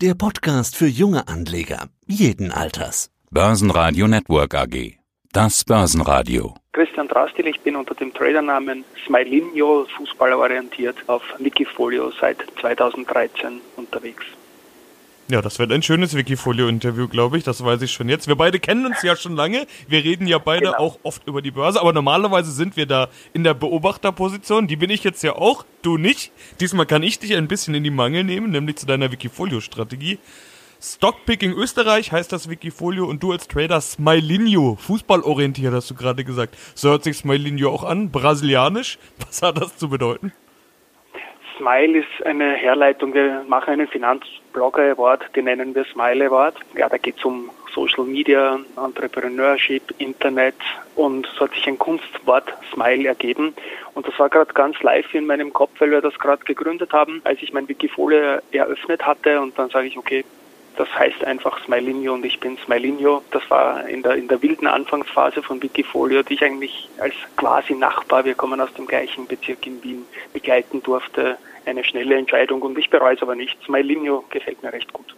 Der Podcast für junge Anleger jeden Alters. Börsenradio Network AG. Das Börsenradio. Christian Drastil, ich bin unter dem Tradernamen Smilinho fußballorientiert auf Wikifolio seit 2013 unterwegs. Ja, das wird ein schönes Wikifolio-Interview, glaube ich. Das weiß ich schon jetzt. Wir beide kennen uns ja schon lange. Wir reden ja beide genau. auch oft über die Börse, aber normalerweise sind wir da in der Beobachterposition. Die bin ich jetzt ja auch, du nicht. Diesmal kann ich dich ein bisschen in die Mangel nehmen, nämlich zu deiner Wikifolio-Strategie. Stockpicking Österreich heißt das Wikifolio und du als Trader Smilinho, fußballorientiert hast du gerade gesagt. So hört sich Smilinho auch an, brasilianisch. Was hat das zu bedeuten? Smile ist eine Herleitung, wir machen einen Finanzblogger Award, den nennen wir Smile Award. Ja, da geht es um Social Media, Entrepreneurship, Internet und so hat sich ein Kunstwort Smile ergeben. Und das war gerade ganz live in meinem Kopf, weil wir das gerade gegründet haben, als ich mein Wikifolio eröffnet hatte und dann sage ich, okay, das heißt einfach Smilinho und ich bin Smilinho. Das war in der, in der wilden Anfangsphase von Wikifolio, die ich eigentlich als quasi Nachbar, wir kommen aus dem gleichen Bezirk in Wien, begleiten durfte. Eine schnelle Entscheidung und ich bereue es aber nicht. Smilinho gefällt mir recht gut.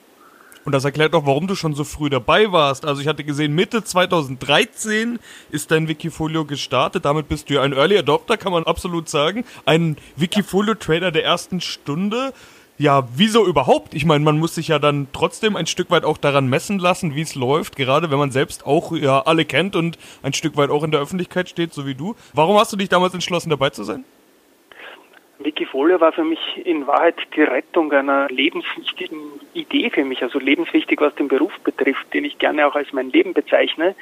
Und das erklärt auch, warum du schon so früh dabei warst. Also ich hatte gesehen, Mitte 2013 ist dein Wikifolio gestartet. Damit bist du ja ein Early Adopter, kann man absolut sagen. Ein Wikifolio-Trader der ersten Stunde ja, wieso überhaupt? Ich meine, man muss sich ja dann trotzdem ein Stück weit auch daran messen lassen, wie es läuft, gerade wenn man selbst auch ja alle kennt und ein Stück weit auch in der Öffentlichkeit steht, so wie du. Warum hast du dich damals entschlossen, dabei zu sein? Wikifolio war für mich in Wahrheit die Rettung einer lebenswichtigen Idee für mich, also lebenswichtig, was den Beruf betrifft, den ich gerne auch als mein Leben bezeichne.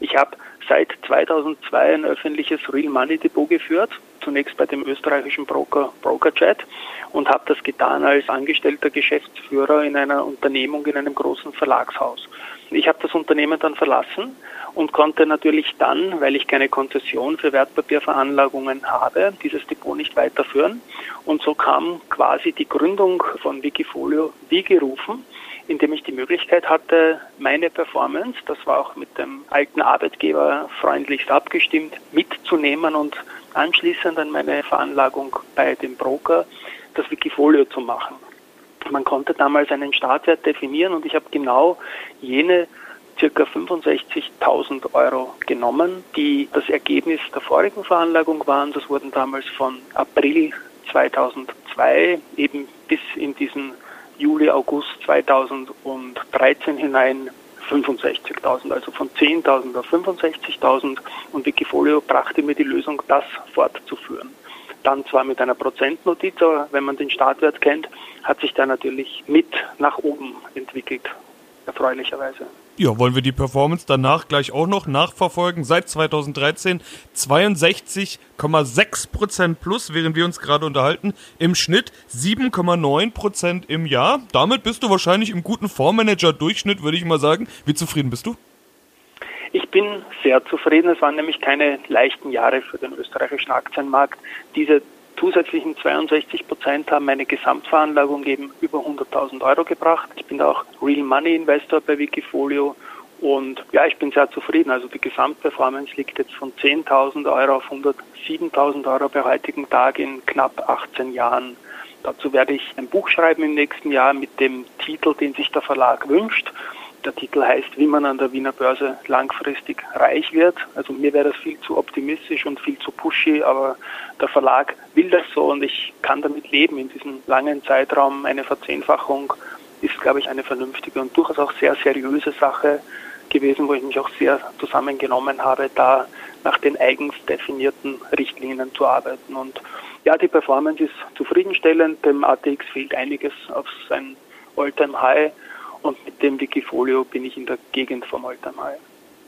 Ich habe seit 2002 ein öffentliches Real Money Depot geführt, zunächst bei dem österreichischen Broker BrokerChat und habe das getan als angestellter Geschäftsführer in einer Unternehmung in einem großen Verlagshaus. Ich habe das Unternehmen dann verlassen und konnte natürlich dann, weil ich keine Konzession für Wertpapierveranlagungen habe, dieses Depot nicht weiterführen. Und so kam quasi die Gründung von Wikifolio wie gerufen indem ich die Möglichkeit hatte, meine Performance, das war auch mit dem alten Arbeitgeber freundlichst abgestimmt, mitzunehmen und anschließend an meine Veranlagung bei dem Broker das Wikifolio zu machen. Man konnte damals einen Startwert definieren und ich habe genau jene circa 65.000 Euro genommen, die das Ergebnis der vorigen Veranlagung waren. Das wurden damals von April 2002 eben bis in diesen Juli, August 2013 hinein 65.000, also von 10.000 auf 65.000 und Wikifolio brachte mir die Lösung, das fortzuführen. Dann zwar mit einer Prozentnotiz, aber wenn man den Startwert kennt, hat sich der natürlich mit nach oben entwickelt, erfreulicherweise. Ja, wollen wir die Performance danach gleich auch noch nachverfolgen? Seit 2013 62,6% plus, während wir uns gerade unterhalten. Im Schnitt 7,9% im Jahr. Damit bist du wahrscheinlich im guten Fondsmanager-Durchschnitt, würde ich mal sagen. Wie zufrieden bist du? Ich bin sehr zufrieden. Es waren nämlich keine leichten Jahre für den österreichischen Aktienmarkt. Diese zusätzlichen 62 Prozent haben meine Gesamtveranlagung eben über 100.000 Euro gebracht. Ich bin auch Real Money Investor bei Wikifolio und ja, ich bin sehr zufrieden. Also die Gesamtperformance liegt jetzt von 10.000 Euro auf 107.000 Euro bei heutigen Tag in knapp 18 Jahren. Dazu werde ich ein Buch schreiben im nächsten Jahr mit dem Titel, den sich der Verlag wünscht. Der Titel heißt, wie man an der Wiener Börse langfristig reich wird. Also mir wäre das viel zu optimistisch und viel zu pushy, aber der Verlag will das so und ich kann damit leben. In diesem langen Zeitraum eine Verzehnfachung ist, glaube ich, eine vernünftige und durchaus auch sehr seriöse Sache gewesen, wo ich mich auch sehr zusammengenommen habe, da nach den eigens definierten Richtlinien zu arbeiten. Und ja, die Performance ist zufriedenstellend. Dem ATX fehlt einiges auf sein All-Time-High. Und mit dem Wikifolio bin ich in der Gegend Altamai.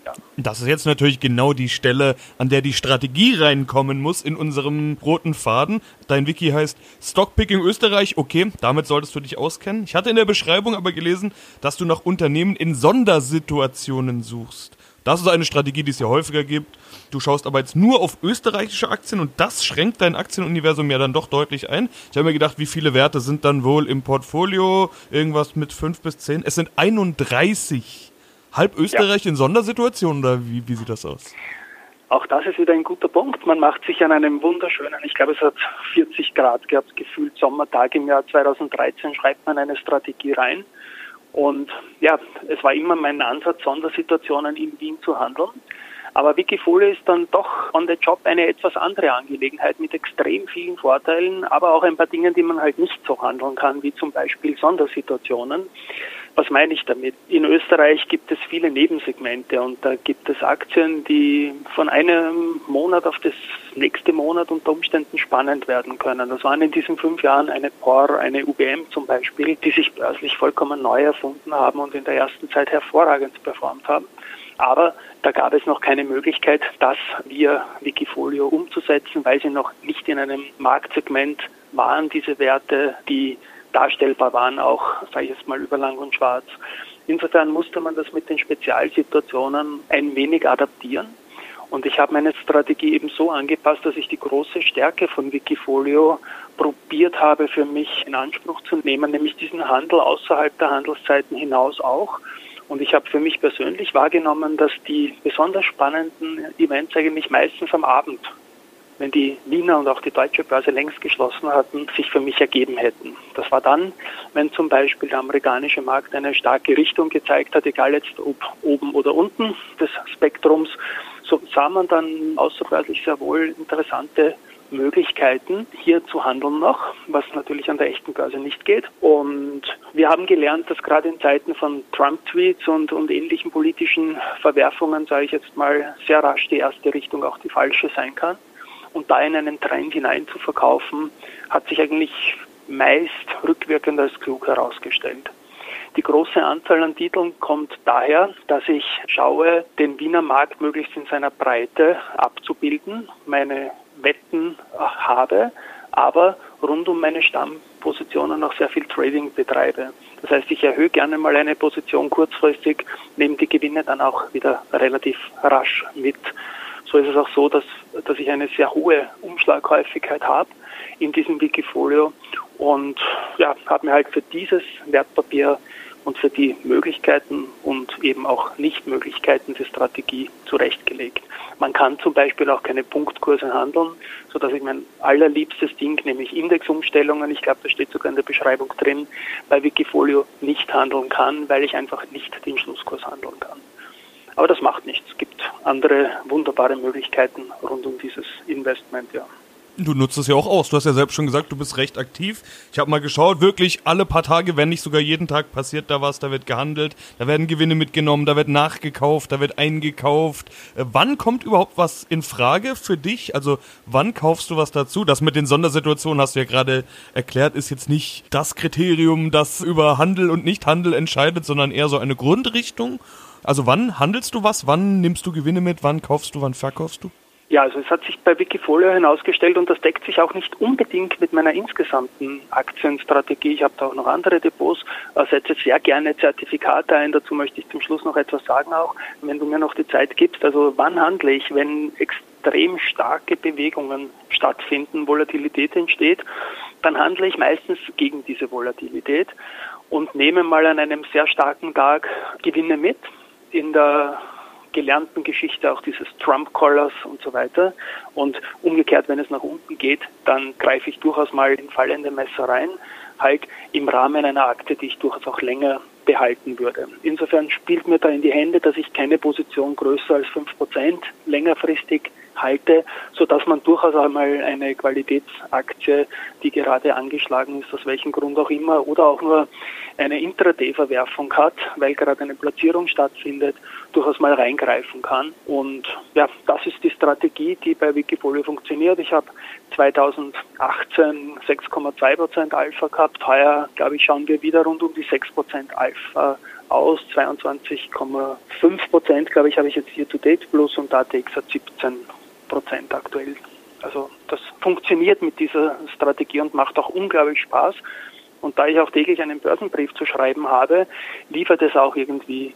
Ja. Das ist jetzt natürlich genau die Stelle, an der die Strategie reinkommen muss in unserem roten Faden. Dein Wiki heißt Stockpicking Österreich. Okay, damit solltest du dich auskennen. Ich hatte in der Beschreibung aber gelesen, dass du nach Unternehmen in Sondersituationen suchst. Das ist eine Strategie, die es ja häufiger gibt. Du schaust aber jetzt nur auf österreichische Aktien und das schränkt dein Aktienuniversum ja dann doch deutlich ein. Ich habe mir gedacht, wie viele Werte sind dann wohl im Portfolio? Irgendwas mit 5 bis 10? Es sind 31. Halb Österreich ja. in Sondersituationen oder wie, wie sieht das aus? Auch das ist wieder ein guter Punkt. Man macht sich an einem wunderschönen, ich glaube es hat 40 Grad gehabt, gefühlt Sommertag im Jahr 2013, schreibt man eine Strategie rein. Und ja, es war immer mein Ansatz, Sondersituationen in Wien zu handeln. Aber Wikifolio ist dann doch on the job eine etwas andere Angelegenheit mit extrem vielen Vorteilen, aber auch ein paar Dingen, die man halt nicht so handeln kann, wie zum Beispiel Sondersituationen. Was meine ich damit? In Österreich gibt es viele Nebensegmente und da gibt es Aktien, die von einem Monat auf das nächste Monat unter Umständen spannend werden können. Das waren in diesen fünf Jahren eine POR, eine UBM zum Beispiel, die sich börslich vollkommen neu erfunden haben und in der ersten Zeit hervorragend performt haben. Aber da gab es noch keine Möglichkeit, das via Wikifolio umzusetzen, weil sie noch nicht in einem Marktsegment waren, diese Werte, die darstellbar waren, auch, sage ich jetzt mal, über lang und schwarz. Insofern musste man das mit den Spezialsituationen ein wenig adaptieren. Und ich habe meine Strategie eben so angepasst, dass ich die große Stärke von Wikifolio probiert habe, für mich in Anspruch zu nehmen, nämlich diesen Handel außerhalb der Handelszeiten hinaus auch. Und ich habe für mich persönlich wahrgenommen, dass die besonders spannenden Events eigentlich meistens am Abend wenn die Wiener und auch die deutsche Börse längst geschlossen hatten, sich für mich ergeben hätten. Das war dann, wenn zum Beispiel der amerikanische Markt eine starke Richtung gezeigt hat, egal jetzt ob oben oder unten des Spektrums, so sah man dann außerbörslich sehr wohl interessante Möglichkeiten, hier zu handeln noch, was natürlich an der echten Börse nicht geht. Und wir haben gelernt, dass gerade in Zeiten von Trump-Tweets und, und ähnlichen politischen Verwerfungen, sage ich jetzt mal, sehr rasch die erste Richtung auch die falsche sein kann und da in einen Trend hinein zu verkaufen, hat sich eigentlich meist rückwirkend als klug herausgestellt. Die große Anzahl an Titeln kommt daher, dass ich schaue, den Wiener Markt möglichst in seiner Breite abzubilden, meine Wetten habe, aber rund um meine Stammpositionen auch sehr viel Trading betreibe. Das heißt, ich erhöhe gerne mal eine Position kurzfristig, nehme die Gewinne dann auch wieder relativ rasch mit so ist es auch so, dass, dass ich eine sehr hohe Umschlaghäufigkeit habe in diesem Wikifolio und ja, habe mir halt für dieses Wertpapier und für die Möglichkeiten und eben auch Nichtmöglichkeiten der Strategie zurechtgelegt. Man kann zum Beispiel auch keine Punktkurse handeln, so dass ich mein allerliebstes Ding, nämlich Indexumstellungen, ich glaube, das steht sogar in der Beschreibung drin, bei Wikifolio nicht handeln kann, weil ich einfach nicht den Schlusskurs handeln kann. Aber das macht nichts. Es gibt andere wunderbare Möglichkeiten rund um dieses Investment, ja. Du nutzt es ja auch aus. Du hast ja selbst schon gesagt, du bist recht aktiv. Ich habe mal geschaut, wirklich alle paar Tage, wenn nicht sogar jeden Tag passiert da was, da wird gehandelt, da werden Gewinne mitgenommen, da wird nachgekauft, da wird eingekauft. Äh, wann kommt überhaupt was in Frage für dich? Also wann kaufst du was dazu? Das mit den Sondersituationen hast du ja gerade erklärt, ist jetzt nicht das Kriterium, das über Handel und Nichthandel entscheidet, sondern eher so eine Grundrichtung. Also wann handelst du was? Wann nimmst du Gewinne mit? Wann kaufst du? Wann verkaufst du? Ja, also es hat sich bei Wikifolio hinausgestellt und das deckt sich auch nicht unbedingt mit meiner insgesamten Aktienstrategie. Ich habe da auch noch andere Depots, äh, setze sehr gerne Zertifikate ein. Dazu möchte ich zum Schluss noch etwas sagen auch, wenn du mir noch die Zeit gibst. Also wann handle ich, wenn extrem starke Bewegungen stattfinden, Volatilität entsteht, dann handle ich meistens gegen diese Volatilität und nehme mal an einem sehr starken Tag Gewinne mit in der gelernten Geschichte auch dieses Trump-Collars und so weiter. Und umgekehrt, wenn es nach unten geht, dann greife ich durchaus mal in fallende Messer rein, halt im Rahmen einer Akte, die ich durchaus auch länger behalten würde. Insofern spielt mir da in die Hände, dass ich keine Position größer als fünf Prozent längerfristig halte, so dass man durchaus einmal eine Qualitätsaktie, die gerade angeschlagen ist, aus welchem Grund auch immer, oder auch nur eine Intraday-Verwerfung hat, weil gerade eine Platzierung stattfindet, durchaus mal reingreifen kann. Und ja, das ist die Strategie, die bei Wikifolio funktioniert. Ich habe 2018 6,2 Prozent Alpha gehabt. Heuer, glaube ich, schauen wir wieder rund um die 6 Prozent Alpha aus. 22,5 Prozent, glaube ich, habe ich jetzt hier to date plus und ATX hat 17 Prozent aktuell. Also das funktioniert mit dieser Strategie und macht auch unglaublich Spaß. Und da ich auch täglich einen Börsenbrief zu schreiben habe, liefert es auch irgendwie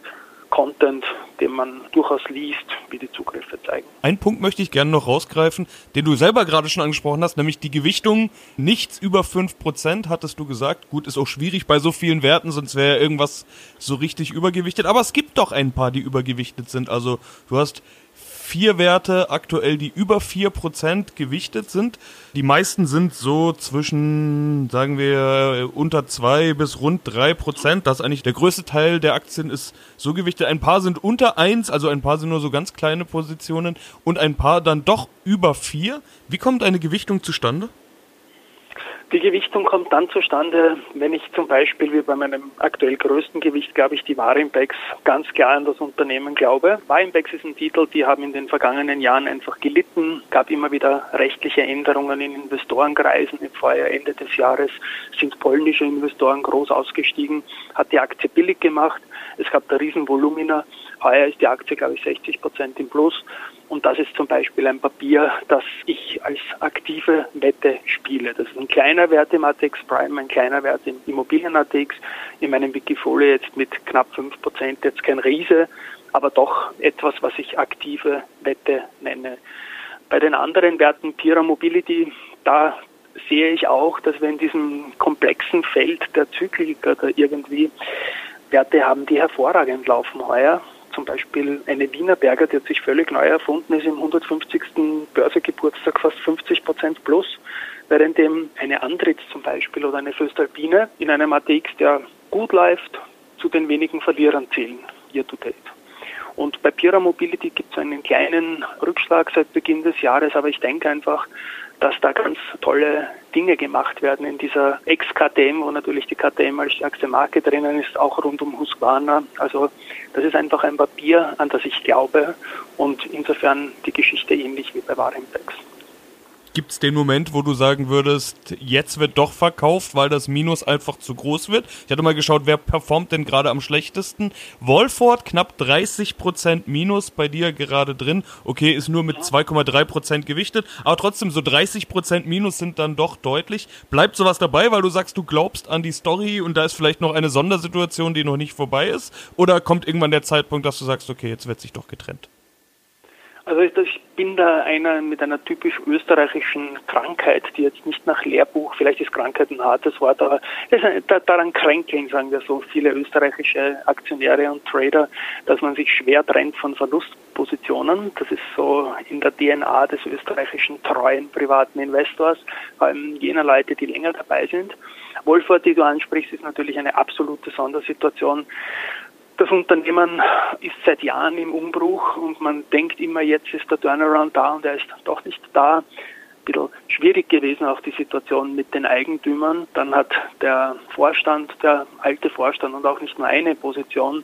Content, den man durchaus liest, wie die Zugriffe zeigen. Ein Punkt möchte ich gerne noch rausgreifen, den du selber gerade schon angesprochen hast, nämlich die Gewichtung. Nichts über 5% hattest du gesagt. Gut, ist auch schwierig bei so vielen Werten, sonst wäre irgendwas so richtig übergewichtet. Aber es gibt doch ein paar, die übergewichtet sind. Also du hast vier Werte aktuell, die über vier Prozent gewichtet sind. Die meisten sind so zwischen, sagen wir, unter zwei bis rund drei Prozent. Das ist eigentlich der größte Teil der Aktien ist so gewichtet. Ein paar sind unter eins, also ein paar sind nur so ganz kleine Positionen und ein paar dann doch über vier. Wie kommt eine Gewichtung zustande? Die Gewichtung kommt dann zustande, wenn ich zum Beispiel wie bei meinem aktuell größten Gewicht, glaube ich, die Warimbex ganz klar an das Unternehmen glaube. Warimbex ist ein Titel, die haben in den vergangenen Jahren einfach gelitten, gab immer wieder rechtliche Änderungen in Investorenkreisen. Im Vorjahr Ende des Jahres sind polnische Investoren groß ausgestiegen, hat die Aktie billig gemacht. Es gab da Riesenvolumina. Heuer ist die Aktie, glaube ich, 60 Prozent im Plus. Und das ist zum Beispiel ein Papier, das ich als aktive Wette spiele. Das ist ein kleiner Wert im ATX Prime, ein kleiner Wert im Immobilien ATX. In meinem Wikifolio jetzt mit knapp 5 Prozent, jetzt kein Riese, aber doch etwas, was ich aktive Wette nenne. Bei den anderen Werten Pira Mobility, da sehe ich auch, dass wir in diesem komplexen Feld der Zykliker da irgendwie Werte haben, die hervorragend laufen heuer zum Beispiel eine Wiener Berger, die hat sich völlig neu erfunden, ist im 150. Börsegeburtstag fast 50 Prozent plus, während dem eine Andritz zum Beispiel oder eine Föstalpine in einem ATX, der gut läuft, zu den wenigen Verlierern zählen, year to date. Und bei Pira Mobility gibt es einen kleinen Rückschlag seit Beginn des Jahres, aber ich denke einfach, dass da ganz tolle Dinge gemacht werden in dieser Ex-KTM, wo natürlich die KTM als stärkste Marke drinnen ist, auch rund um Husqvarna. Also das ist einfach ein Papier, an das ich glaube und insofern die Geschichte ähnlich wie bei Warimpex. Gibt es den Moment, wo du sagen würdest, jetzt wird doch verkauft, weil das Minus einfach zu groß wird? Ich hatte mal geschaut, wer performt denn gerade am schlechtesten? Wolford knapp 30% Minus bei dir gerade drin. Okay, ist nur mit 2,3% gewichtet, aber trotzdem so 30% Minus sind dann doch deutlich. Bleibt sowas dabei, weil du sagst, du glaubst an die Story und da ist vielleicht noch eine Sondersituation, die noch nicht vorbei ist? Oder kommt irgendwann der Zeitpunkt, dass du sagst, okay, jetzt wird sich doch getrennt? Also ich bin da einer mit einer typisch österreichischen Krankheit, die jetzt nicht nach Lehrbuch, vielleicht ist Krankheit ein hartes Wort, aber daran kränkeln, sagen wir so, viele österreichische Aktionäre und Trader, dass man sich schwer trennt von Verlustpositionen. Das ist so in der DNA des österreichischen treuen privaten Investors, vor allem jener Leute, die länger dabei sind. Wolford, die du ansprichst, ist natürlich eine absolute Sondersituation. Das Unternehmen ist seit Jahren im Umbruch und man denkt immer, jetzt ist der Turnaround da und er ist doch nicht da. Ein bisschen schwierig gewesen auch die Situation mit den Eigentümern. Dann hat der Vorstand, der alte Vorstand und auch nicht nur eine Position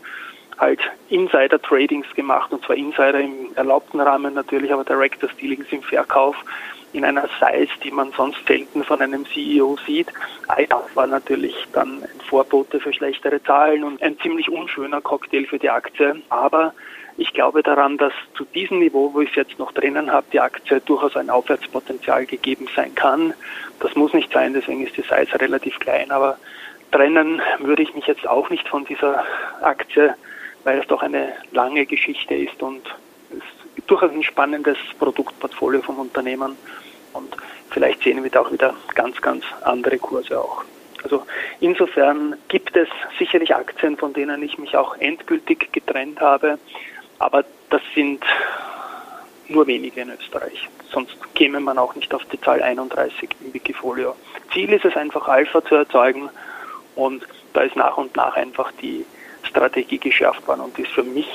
halt Insider-Tradings gemacht und zwar Insider im erlaubten Rahmen natürlich, aber Directors Dealings im Verkauf in einer Size, die man sonst selten von einem CEO sieht. IDAF war natürlich dann ein Vorbote für schlechtere Zahlen und ein ziemlich unschöner Cocktail für die Aktie. Aber ich glaube daran, dass zu diesem Niveau, wo ich es jetzt noch drinnen habe, die Aktie durchaus ein Aufwärtspotenzial gegeben sein kann. Das muss nicht sein, deswegen ist die Size relativ klein, aber trennen würde ich mich jetzt auch nicht von dieser Aktie, weil es doch eine lange Geschichte ist und durchaus ein spannendes Produktportfolio vom Unternehmen und vielleicht sehen wir da auch wieder ganz, ganz andere Kurse auch. Also insofern gibt es sicherlich Aktien, von denen ich mich auch endgültig getrennt habe, aber das sind nur wenige in Österreich. Sonst käme man auch nicht auf die Zahl 31 im Wikifolio. Ziel ist es einfach, Alpha zu erzeugen und da ist nach und nach einfach die Strategie geschärft worden und ist für mich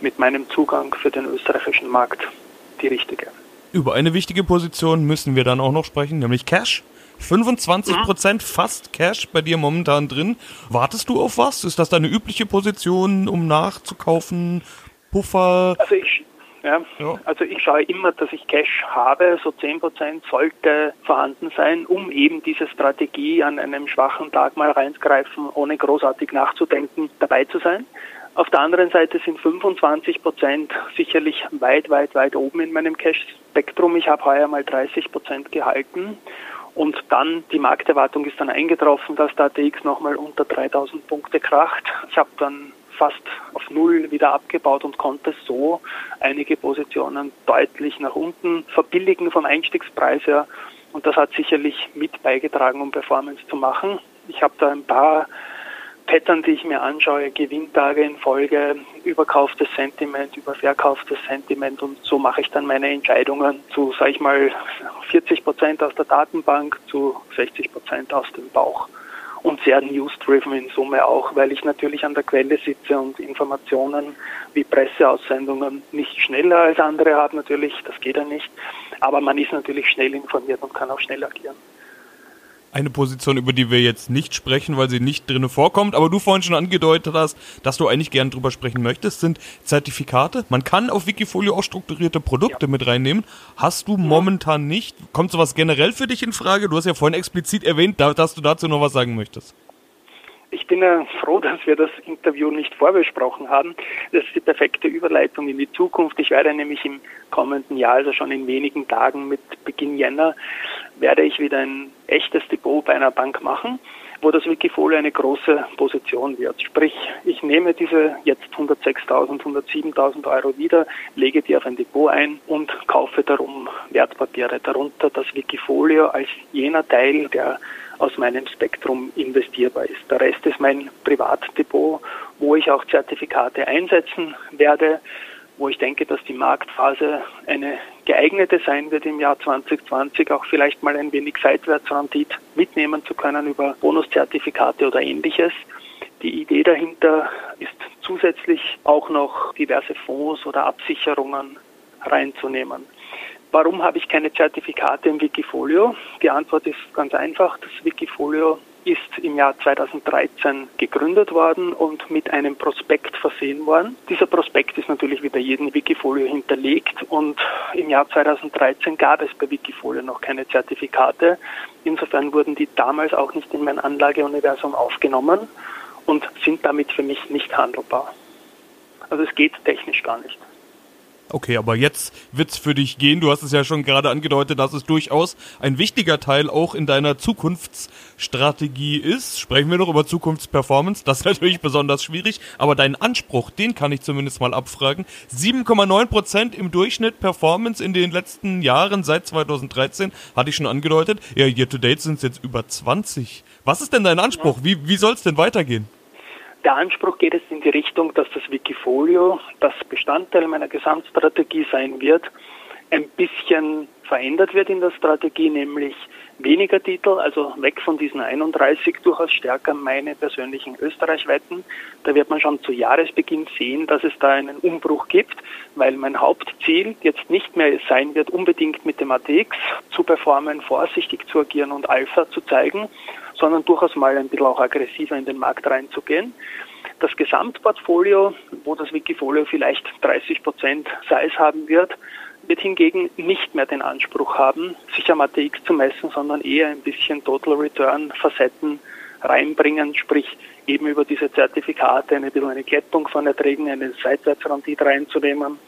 mit meinem Zugang für den österreichischen Markt die richtige. Über eine wichtige Position müssen wir dann auch noch sprechen, nämlich Cash. 25% mhm. fast Cash bei dir momentan drin. Wartest du auf was? Ist das deine übliche Position, um nachzukaufen? Puffer? Also ich, ja, ja. Also ich schaue immer, dass ich Cash habe. So 10% sollte vorhanden sein, um eben diese Strategie an einem schwachen Tag mal reinzugreifen, ohne großartig nachzudenken, dabei zu sein. Auf der anderen Seite sind 25 Prozent sicherlich weit, weit, weit oben in meinem Cash-Spektrum. Ich habe heuer mal 30 Prozent gehalten. Und dann, die Markterwartung ist dann eingetroffen, dass der ATX nochmal unter 3000 Punkte kracht. Ich habe dann fast auf Null wieder abgebaut und konnte so einige Positionen deutlich nach unten verbilligen vom Einstiegspreis her. Und das hat sicherlich mit beigetragen, um Performance zu machen. Ich habe da ein paar Pattern, die ich mir anschaue, Gewinntage in Folge, überkauftes Sentiment, überverkauftes Sentiment und so mache ich dann meine Entscheidungen zu, sage ich mal, 40 Prozent aus der Datenbank zu 60 Prozent aus dem Bauch und sehr news-driven in Summe auch, weil ich natürlich an der Quelle sitze und Informationen wie Presseaussendungen nicht schneller als andere habe natürlich, das geht ja nicht, aber man ist natürlich schnell informiert und kann auch schnell agieren. Eine Position, über die wir jetzt nicht sprechen, weil sie nicht drinne vorkommt, aber du vorhin schon angedeutet hast, dass du eigentlich gern drüber sprechen möchtest, sind Zertifikate. Man kann auf Wikifolio auch strukturierte Produkte ja. mit reinnehmen. Hast du ja. momentan nicht? Kommt sowas generell für dich in Frage? Du hast ja vorhin explizit erwähnt, dass du dazu noch was sagen möchtest. Ich bin ja froh, dass wir das Interview nicht vorbesprochen haben. Das ist die perfekte Überleitung in die Zukunft. Ich werde nämlich im kommenden Jahr, also schon in wenigen Tagen mit Beginn Jänner, werde ich wieder ein echtes Depot bei einer Bank machen, wo das Wikifolio eine große Position wird. Sprich, ich nehme diese jetzt 106.000, 107.000 Euro wieder, lege die auf ein Depot ein und kaufe darum Wertpapiere, darunter das Wikifolio als jener Teil, der aus meinem Spektrum investierbar ist. Der Rest ist mein Privatdepot, wo ich auch Zertifikate einsetzen werde, wo ich denke, dass die Marktphase eine geeignete sein wird im Jahr 2020, auch vielleicht mal ein wenig Seitwärtsrendit mitnehmen zu können über Bonuszertifikate oder ähnliches. Die Idee dahinter ist zusätzlich auch noch diverse Fonds oder Absicherungen reinzunehmen. Warum habe ich keine Zertifikate im Wikifolio? Die Antwort ist ganz einfach. Das Wikifolio ist im Jahr 2013 gegründet worden und mit einem Prospekt versehen worden. Dieser Prospekt ist natürlich wie bei jedem Wikifolio hinterlegt und im Jahr 2013 gab es bei Wikifolio noch keine Zertifikate. Insofern wurden die damals auch nicht in mein Anlageuniversum aufgenommen und sind damit für mich nicht handelbar. Also es geht technisch gar nicht. Okay, aber jetzt wird's für dich gehen. Du hast es ja schon gerade angedeutet, dass es durchaus ein wichtiger Teil auch in deiner Zukunftsstrategie ist. Sprechen wir noch über Zukunftsperformance. Das ist natürlich besonders schwierig, aber deinen Anspruch, den kann ich zumindest mal abfragen. 7,9 Prozent im Durchschnitt Performance in den letzten Jahren seit 2013 hatte ich schon angedeutet. Ja, year to date sind es jetzt über 20. Was ist denn dein Anspruch? Wie, wie soll es denn weitergehen? Der Anspruch geht es in die Richtung, dass das Wikifolio, das Bestandteil meiner Gesamtstrategie sein wird, ein bisschen verändert wird in der Strategie, nämlich weniger Titel, also weg von diesen 31, durchaus stärker meine persönlichen österreichweiten. Da wird man schon zu Jahresbeginn sehen, dass es da einen Umbruch gibt, weil mein Hauptziel jetzt nicht mehr sein wird, unbedingt mit dem ATX zu performen, vorsichtig zu agieren und Alpha zu zeigen, sondern durchaus mal ein bisschen auch aggressiver in den Markt reinzugehen. Das Gesamtportfolio, wo das Wikifolio vielleicht 30 Prozent Size haben wird, wird hingegen nicht mehr den Anspruch haben, sich am ATX zu messen, sondern eher ein bisschen Total Return Facetten reinbringen, sprich eben über diese Zertifikate eine bisschen eine Kettung von Erträgen, eine Seitwärtsrendite reinzunehmen,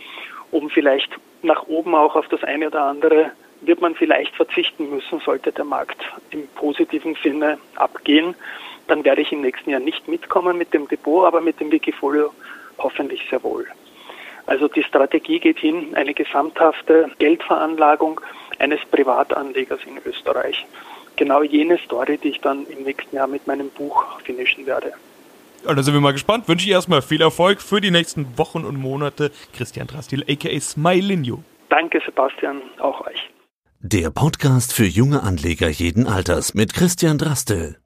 um vielleicht nach oben auch auf das eine oder andere wird man vielleicht verzichten müssen, sollte der Markt im positiven Sinne abgehen. Dann werde ich im nächsten Jahr nicht mitkommen mit dem Depot, aber mit dem Wikifolio hoffentlich sehr wohl. Also die Strategie geht hin, eine gesamthafte Geldveranlagung eines Privatanlegers in Österreich. Genau jene Story, die ich dann im nächsten Jahr mit meinem Buch finishen werde. Ja, da sind wir mal gespannt. Wünsche ich erstmal viel Erfolg für die nächsten Wochen und Monate. Christian Drastil, aka Smilinho. Danke, Sebastian, auch euch. Der Podcast für junge Anleger jeden Alters mit Christian Drastel.